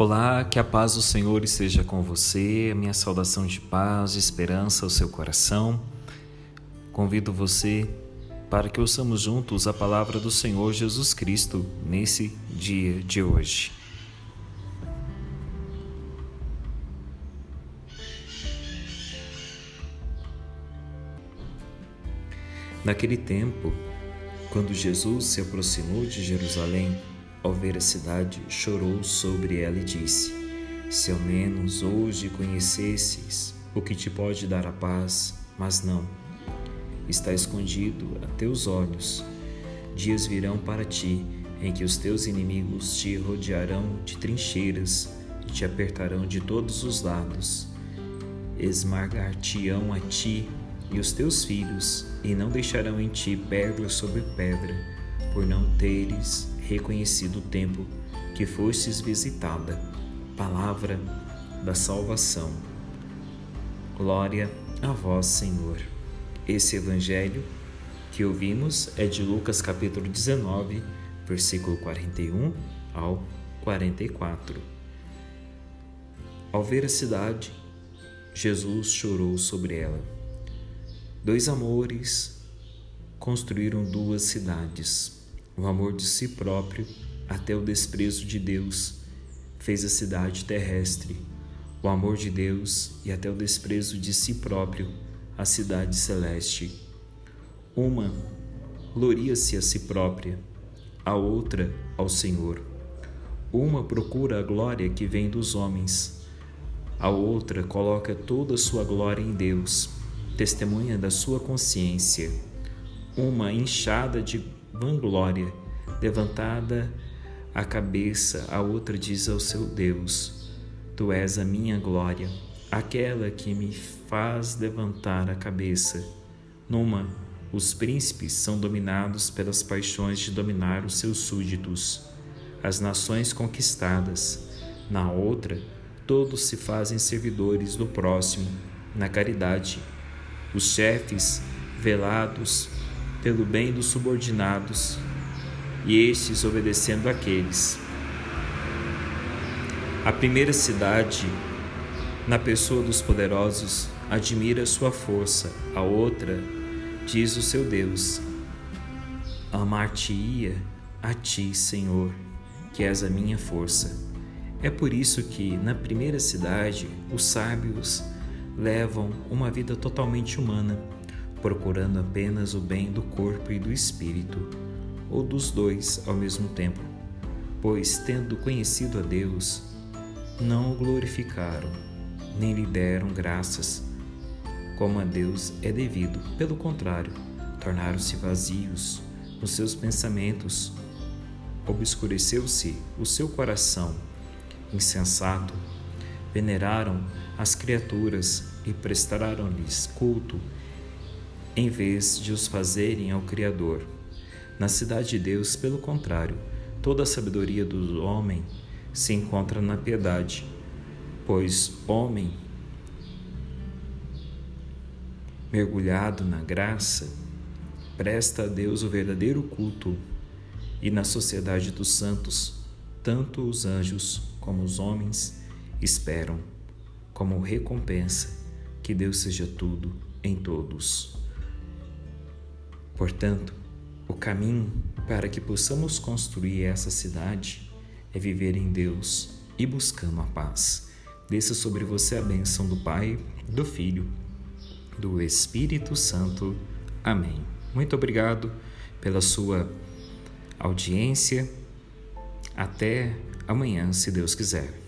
Olá, que a paz do Senhor esteja com você, a minha saudação de paz e esperança ao seu coração. Convido você para que ouçamos juntos a palavra do Senhor Jesus Cristo nesse dia de hoje. Naquele tempo, quando Jesus se aproximou de Jerusalém, ao ver a cidade, chorou sobre ela e disse: Se ao menos hoje conhecesses o que te pode dar a paz, mas não. Está escondido a teus olhos. Dias virão para ti em que os teus inimigos te rodearão de trincheiras e te apertarão de todos os lados. Esmagar-te-ão a ti e os teus filhos, e não deixarão em ti pedra sobre pedra, por não teres reconhecido o tempo que fostes visitada. Palavra da salvação. Glória a vós, Senhor. Esse evangelho que ouvimos é de Lucas capítulo 19, versículo 41 ao 44. Ao ver a cidade, Jesus chorou sobre ela. Dois amores construíram duas cidades o amor de si próprio até o desprezo de Deus fez a cidade terrestre, o amor de Deus e até o desprezo de si próprio a cidade celeste. Uma gloria-se a si própria, a outra ao Senhor. Uma procura a glória que vem dos homens, a outra coloca toda a sua glória em Deus, testemunha da sua consciência. Uma inchada de vanglória, levantada a cabeça, a outra diz ao seu Deus: Tu és a minha glória, aquela que me faz levantar a cabeça. Numa, os príncipes são dominados pelas paixões de dominar os seus súditos, as nações conquistadas. Na outra, todos se fazem servidores do próximo, na caridade. Os chefes, velados pelo bem dos subordinados, e estes obedecendo àqueles. A primeira cidade, na pessoa dos poderosos, admira sua força, a outra diz o seu Deus: Amar-te-ia a ti, Senhor, que és a minha força. É por isso que, na primeira cidade, os sábios levam uma vida totalmente humana procurando apenas o bem do corpo e do espírito, ou dos dois ao mesmo tempo, pois, tendo conhecido a Deus, não o glorificaram, nem lhe deram graças, como a Deus é devido. Pelo contrário, tornaram-se vazios nos seus pensamentos, obscureceu-se o seu coração insensato, veneraram as criaturas e prestaram-lhes culto em vez de os fazerem ao Criador. Na cidade de Deus, pelo contrário, toda a sabedoria do homem se encontra na piedade, pois homem mergulhado na graça presta a Deus o verdadeiro culto, e na sociedade dos santos, tanto os anjos como os homens esperam, como recompensa, que Deus seja tudo em todos. Portanto, o caminho para que possamos construir essa cidade é viver em Deus e buscando a paz. Desça sobre você a bênção do Pai, do Filho, do Espírito Santo. Amém. Muito obrigado pela sua audiência. Até amanhã, se Deus quiser.